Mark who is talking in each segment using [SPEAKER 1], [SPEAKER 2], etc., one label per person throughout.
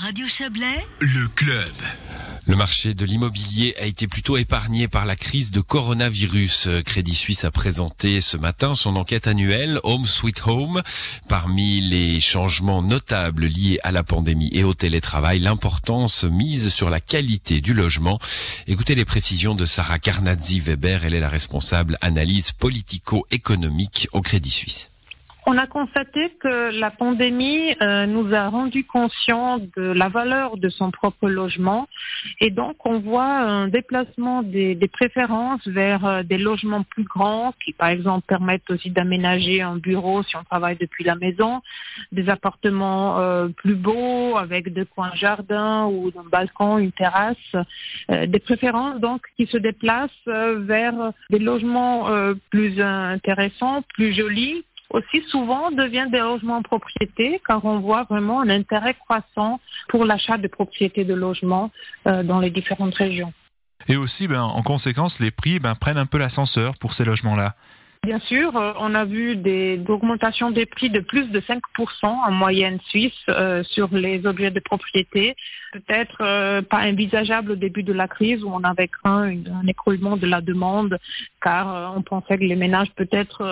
[SPEAKER 1] Radio Chablais,
[SPEAKER 2] le club. Le marché de l'immobilier a été plutôt épargné par la crise de coronavirus. Crédit Suisse a présenté ce matin son enquête annuelle Home Sweet Home. Parmi les changements notables liés à la pandémie et au télétravail, l'importance mise sur la qualité du logement. Écoutez les précisions de Sarah Carnazzi-Weber. Elle est la responsable analyse politico-économique au Crédit Suisse.
[SPEAKER 3] On a constaté que la pandémie euh, nous a rendu conscients de la valeur de son propre logement. Et donc on voit un déplacement des, préférences vers euh, des logements plus grands qui par exemple permettent aussi d'aménager un bureau si on travaille depuis la maison, des appartements euh, plus beaux avec deux coins jardin ou un balcon, une terrasse, des préférences donc qui se déplacent vers des logements plus intéressants, plus jolis aussi souvent deviennent des logements en propriété car on voit vraiment un intérêt croissant pour l'achat de propriétés de logements euh, dans les différentes régions.
[SPEAKER 4] Et aussi, ben, en conséquence, les prix ben, prennent un peu l'ascenseur pour ces logements-là.
[SPEAKER 3] Bien sûr, euh, on a vu des augmentations des prix de plus de 5% en moyenne suisse euh, sur les objets de propriété. Peut-être euh, pas envisageable au début de la crise où on avait craint un écroulement de la demande car on pensait que les ménages peut-être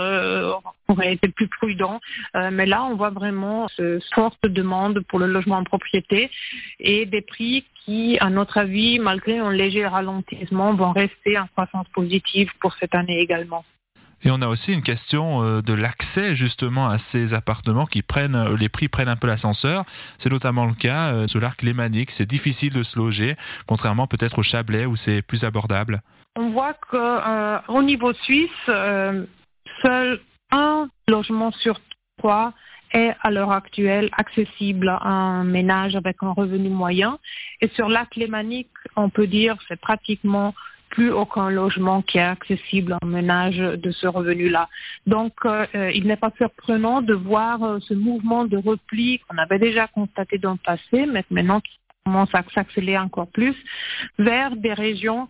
[SPEAKER 3] auraient été plus prudents. mais là, on voit vraiment ce forte demande pour le logement en propriété et des prix qui, à notre avis, malgré un léger ralentissement, vont rester en croissance positive pour cette année également.
[SPEAKER 4] Et on a aussi une question euh, de l'accès justement à ces appartements qui prennent, euh, les prix prennent un peu l'ascenseur. C'est notamment le cas euh, sur l'arc lémanique. C'est difficile de se loger, contrairement peut-être au Chablais où c'est plus abordable.
[SPEAKER 3] On voit qu'au niveau suisse, seul un logement sur trois est à l'heure actuelle accessible à un ménage avec un revenu moyen. Et sur l'arc lémanique, on peut dire c'est pratiquement plus aucun logement qui est accessible un ménage de ce revenu-là. Donc, euh, euh, il n'est pas surprenant de voir euh, ce mouvement de repli qu'on avait déjà constaté dans le passé, mais maintenant qui commence à s'accélérer encore plus, vers des régions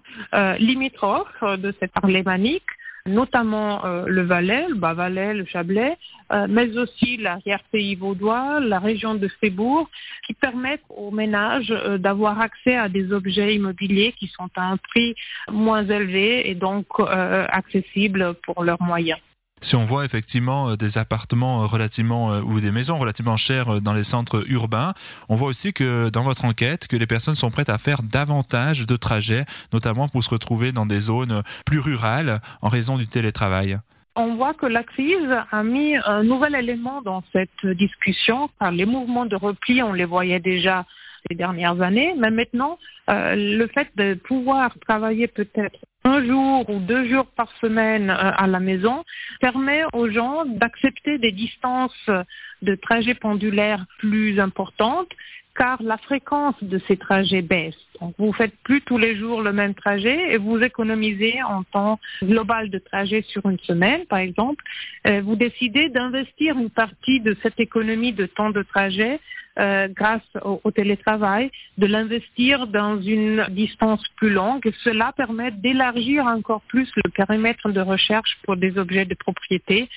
[SPEAKER 3] limitrophes de cette alémanique notamment euh, le Valais, le Bas-Valais, le Chablais, euh, mais aussi l'arrière-pays vaudois, la région de Fribourg, qui permettent aux ménages euh, d'avoir accès à des objets immobiliers qui sont à un prix moins élevé et donc accessibles pour leurs moyens.
[SPEAKER 4] Si on voit effectivement euh, des appartements euh, relativement euh, ou des maisons relativement chères dans les centres urbains, on voit aussi que dans votre enquête que les personnes sont prêtes à faire davantage de trajets, notamment pour se retrouver dans des zones plus rurales en raison du télétravail.
[SPEAKER 3] On voit que la crise a mis un nouvel élément dans cette discussion, les mouvements de repli, on les voyait déjà ces dernières années, mais maintenant, le fait de pouvoir travailler peut-être un jour ou deux jours par semaine euh, à la maison permet aux gens d'accepter des distances de trajets pendulaires plus importantes car la fréquence de ces trajets baisse. Donc, vous faites plus tous les jours le même trajet et vous économisez en temps global de trajet sur une semaine, par exemple. Euh, vous décidez d'investir une partie de cette économie de temps de trajet euh, grâce au, télétravail, de l'investir dans une distance plus longue. Cela permet d'élargir encore plus le périmètre de recherche pour des objets de propriété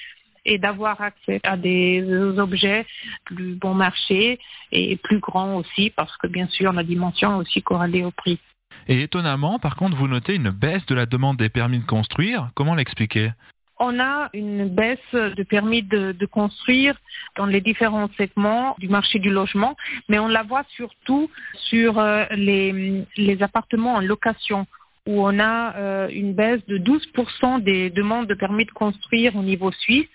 [SPEAKER 3] et d'avoir accès à des objets plus bon marché et plus grands aussi, parce que bien sûr la dimension est aussi corrélée au prix.
[SPEAKER 4] Et étonnamment, par contre, vous notez une baisse de la demande des permis de construire. Comment l'expliquer?
[SPEAKER 3] On a une baisse de permis de, construire dans les différents segments du marché du logement, mais on la voit surtout sur euh, les, les appartements en location où on a euh, une baisse de 12% des demandes de permis de construire au niveau suisse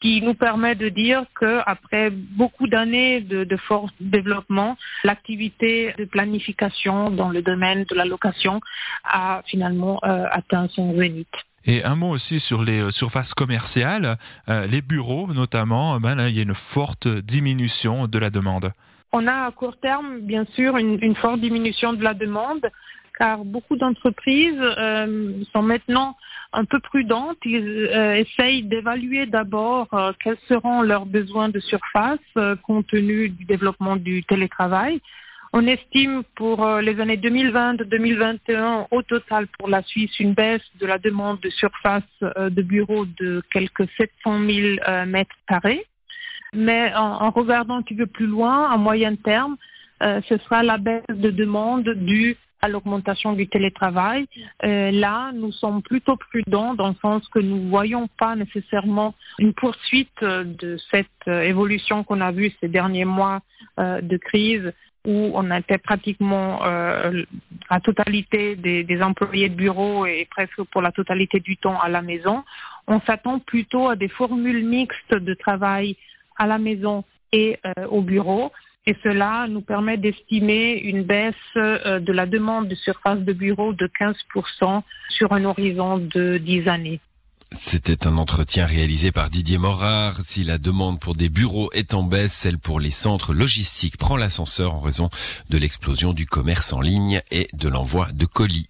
[SPEAKER 3] qui nous permet de dire qu'après beaucoup d'années de, de, fort développement, l'activité de planification dans le domaine de la location a finalement euh, atteint son zénith.
[SPEAKER 4] Et un mot aussi sur les euh, surfaces commerciales, euh, les bureaux notamment, ben là, il y a une forte diminution de la demande.
[SPEAKER 3] On a à court terme, bien sûr, une, forte diminution de la demande, car beaucoup d'entreprises euh, sont maintenant un peu prudentes. Ils euh, essayent d'évaluer d'abord euh, quels seront leurs besoins de surface compte tenu du développement du télétravail. On estime pour les années 2020-2021 au total pour la Suisse une baisse de la demande de surface de bureaux de quelques 700 000 mètres carrés. Mais en, regardant un petit peu plus loin, à moyen terme, euh, ce sera la baisse de demande due à l'augmentation du télétravail. Euh, là, nous sommes plutôt prudents dans le sens que nous ne voyons pas nécessairement une poursuite de cette évolution qu'on a vue ces derniers mois de crise où on était pratiquement euh, la totalité des, employés de bureau et presque pour la totalité du temps à la maison. On s'attend plutôt à des formules mixtes de travail à la maison et euh, au bureau. Et cela nous permet d'estimer une baisse euh, de la demande de surface de bureau de 15% sur un horizon de 10 années.
[SPEAKER 2] C'était un entretien réalisé par Didier Morard. Si la demande pour des bureaux est en baisse, celle pour les centres logistiques prend l'ascenseur en raison de l'explosion du commerce en ligne et de l'envoi de colis.